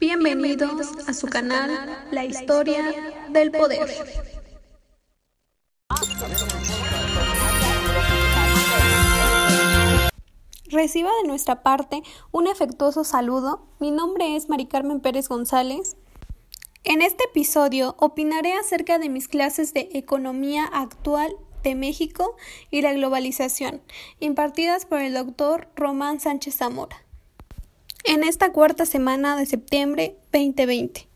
Bienvenidos a su canal La Historia del Poder. Reciba de nuestra parte un afectuoso saludo. Mi nombre es Mari Carmen Pérez González. En este episodio opinaré acerca de mis clases de Economía Actual de México y la Globalización, impartidas por el doctor Román Sánchez Zamora en esta cuarta semana de septiembre 2020.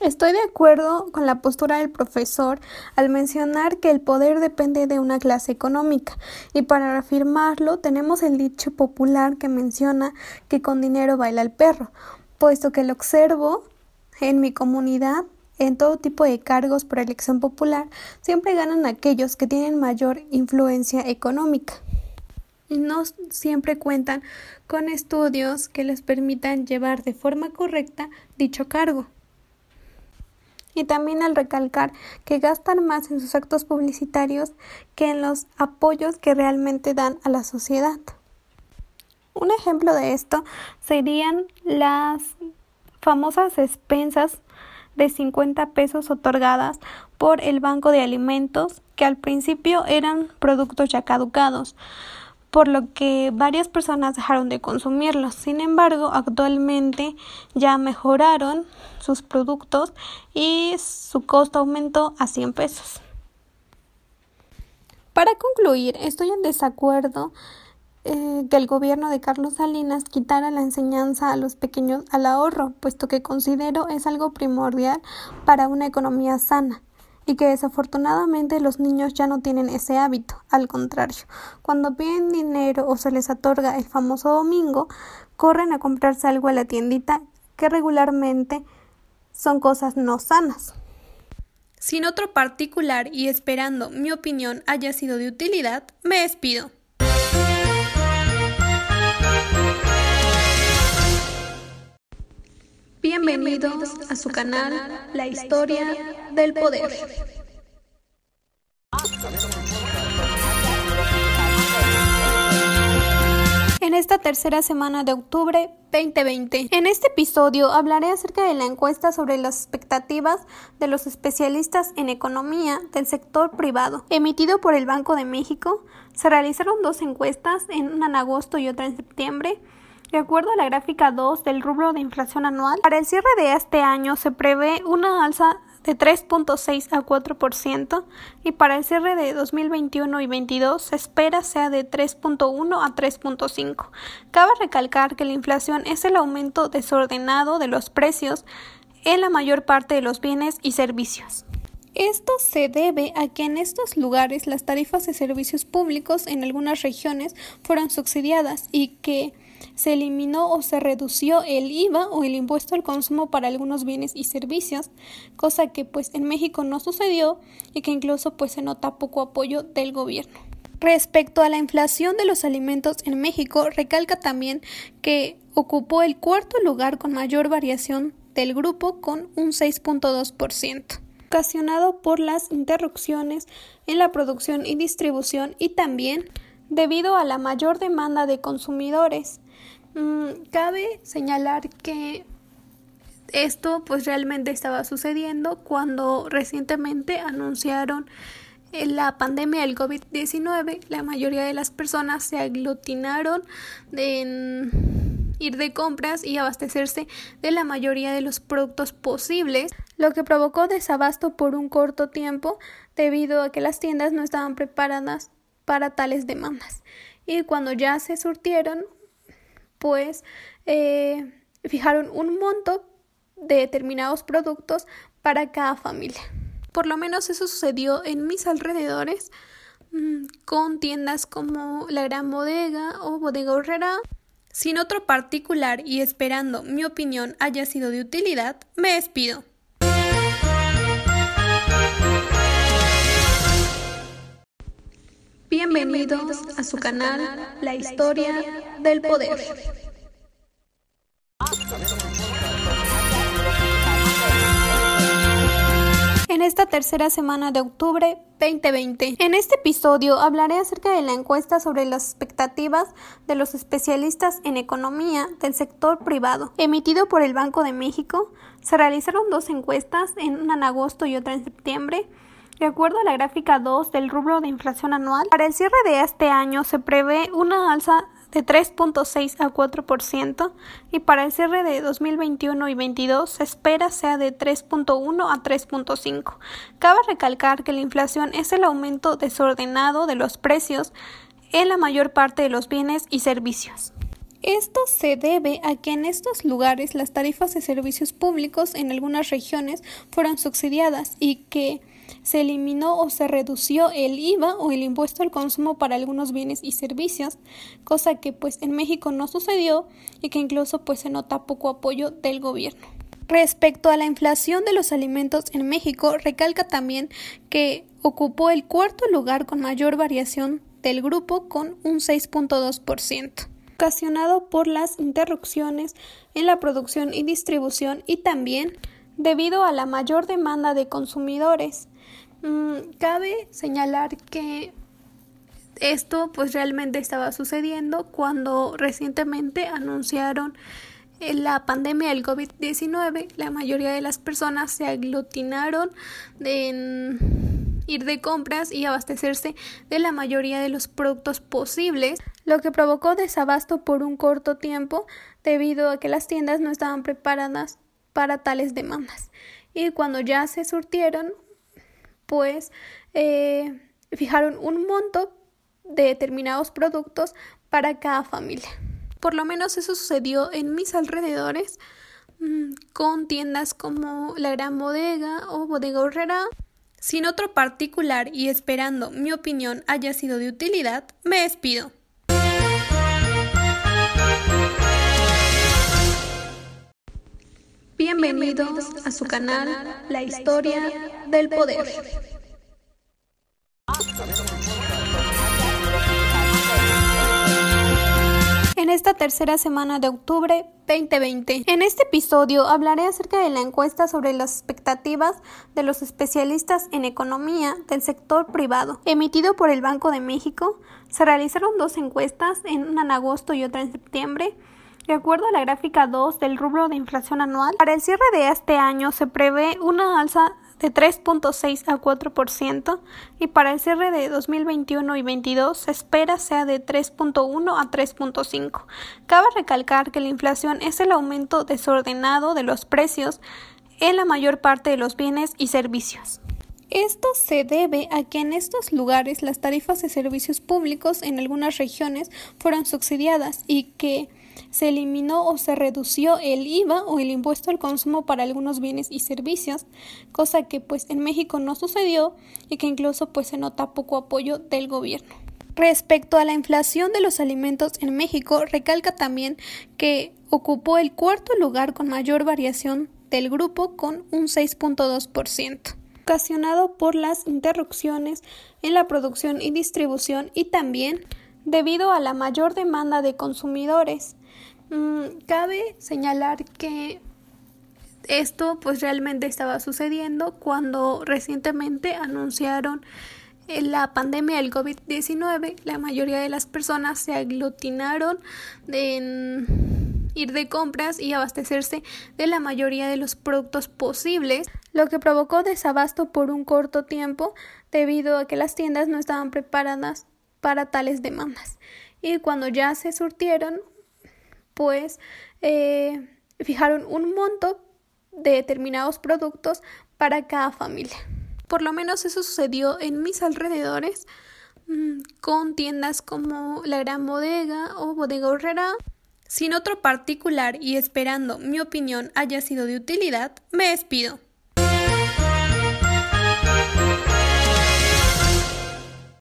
Estoy de acuerdo con la postura del profesor al mencionar que el poder depende de una clase económica y para reafirmarlo tenemos el dicho popular que menciona que con dinero baila el perro, puesto que lo observo en mi comunidad en todo tipo de cargos por elección popular siempre ganan aquellos que tienen mayor influencia económica y no siempre cuentan con estudios que les permitan llevar de forma correcta dicho cargo. Y también al recalcar que gastan más en sus actos publicitarios que en los apoyos que realmente dan a la sociedad. Un ejemplo de esto serían las famosas expensas de 50 pesos otorgadas por el Banco de Alimentos, que al principio eran productos ya caducados, por lo que varias personas dejaron de consumirlos. Sin embargo, actualmente ya mejoraron sus productos y su costo aumentó a 100 pesos. Para concluir, estoy en desacuerdo eh, que el gobierno de Carlos Salinas quitara la enseñanza a los pequeños al ahorro, puesto que considero es algo primordial para una economía sana y que desafortunadamente los niños ya no tienen ese hábito. Al contrario, cuando piden dinero o se les otorga el famoso domingo, corren a comprarse algo a la tiendita que regularmente son cosas no sanas. Sin otro particular y esperando mi opinión haya sido de utilidad, me despido. Bienvenidos a su canal La Historia del Poder. En esta tercera semana de octubre 2020. En este episodio hablaré acerca de la encuesta sobre las expectativas de los especialistas en economía del sector privado, emitido por el Banco de México. Se realizaron dos encuestas, una en agosto y otra en septiembre de acuerdo a la gráfica 2 del rubro de inflación anual, para el cierre de este año se prevé una alza de 3.6 a 4% y para el cierre de 2021 y 22 se espera sea de 3.1 a 3.5. Cabe recalcar que la inflación es el aumento desordenado de los precios en la mayor parte de los bienes y servicios. Esto se debe a que en estos lugares las tarifas de servicios públicos en algunas regiones fueron subsidiadas y que se eliminó o se redució el IVA o el impuesto al consumo para algunos bienes y servicios, cosa que pues en México no sucedió y que incluso pues se nota poco apoyo del gobierno. Respecto a la inflación de los alimentos en México, recalca también que ocupó el cuarto lugar con mayor variación del grupo con un 6.2%, ocasionado por las interrupciones en la producción y distribución y también debido a la mayor demanda de consumidores. Mm, cabe señalar que esto pues realmente estaba sucediendo cuando recientemente anunciaron eh, la pandemia del COVID-19. La mayoría de las personas se aglutinaron en ir de compras y abastecerse de la mayoría de los productos posibles, lo que provocó desabasto por un corto tiempo debido a que las tiendas no estaban preparadas para tales demandas. Y cuando ya se surtieron, pues eh, fijaron un monto de determinados productos para cada familia. Por lo menos eso sucedió en mis alrededores mm, con tiendas como La Gran Bodega o Bodega Horrera. Sin otro particular y esperando mi opinión haya sido de utilidad, me despido. Bienvenidos a su canal La Historia del Poder. en esta tercera semana de octubre 2020. En este episodio hablaré acerca de la encuesta sobre las expectativas de los especialistas en economía del sector privado, emitido por el Banco de México. Se realizaron dos encuestas, una en agosto y otra en septiembre. De acuerdo a la gráfica 2 del rubro de inflación anual, para el cierre de este año se prevé una alza de 3.6 a 4% y para el cierre de 2021 y 22 se espera sea de 3.1 a 3.5. Cabe recalcar que la inflación es el aumento desordenado de los precios en la mayor parte de los bienes y servicios. Esto se debe a que en estos lugares las tarifas de servicios públicos en algunas regiones fueron subsidiadas y que se eliminó o se redució el IVA o el impuesto al consumo para algunos bienes y servicios, cosa que pues en México no sucedió y que incluso pues se nota poco apoyo del gobierno. Respecto a la inflación de los alimentos en México, recalca también que ocupó el cuarto lugar con mayor variación del grupo con un 6.2% ocasionado por las interrupciones en la producción y distribución y también debido a la mayor demanda de consumidores. Mm, cabe señalar que esto pues realmente estaba sucediendo cuando recientemente anunciaron eh, la pandemia del COVID-19. La mayoría de las personas se aglutinaron en ir de compras y abastecerse de la mayoría de los productos posibles, lo que provocó desabasto por un corto tiempo debido a que las tiendas no estaban preparadas para tales demandas. Y cuando ya se surtieron, pues eh, fijaron un monto de determinados productos para cada familia. Por lo menos eso sucedió en mis alrededores mm, con tiendas como la Gran Bodega o Bodega Horrera. Sin otro particular y esperando mi opinión haya sido de utilidad, me despido. Bienvenidos a su canal La Historia del Poder. En esta tercera semana de octubre 2020. En este episodio hablaré acerca de la encuesta sobre las expectativas de los especialistas en economía del sector privado, emitido por el Banco de México. Se realizaron dos encuestas, una en agosto y otra en septiembre de acuerdo a la gráfica 2 del rubro de inflación anual, para el cierre de este año se prevé una alza de 3.6 a 4% y para el cierre de 2021 y 22 se espera sea de 3.1 a 3.5. Cabe recalcar que la inflación es el aumento desordenado de los precios en la mayor parte de los bienes y servicios. Esto se debe a que en estos lugares las tarifas de servicios públicos en algunas regiones fueron subsidiadas y que se eliminó o se redució el IVA o el impuesto al consumo para algunos bienes y servicios, cosa que pues en México no sucedió y que incluso pues se nota poco apoyo del gobierno. Respecto a la inflación de los alimentos en México, recalca también que ocupó el cuarto lugar con mayor variación del grupo con un 6.2% ocasionado por las interrupciones en la producción y distribución y también debido a la mayor demanda de consumidores. Mm, cabe señalar que esto pues realmente estaba sucediendo cuando recientemente anunciaron eh, la pandemia del COVID-19. La mayoría de las personas se aglutinaron en ir de compras y abastecerse de la mayoría de los productos posibles, lo que provocó desabasto por un corto tiempo debido a que las tiendas no estaban preparadas para tales demandas. Y cuando ya se surtieron, pues fijaron un monto de determinados productos para cada familia. Por lo menos eso sucedió en mis alrededores mm, con tiendas como la Gran Bodega o Bodega Horrera. Sin otro particular y esperando mi opinión haya sido de utilidad, me despido.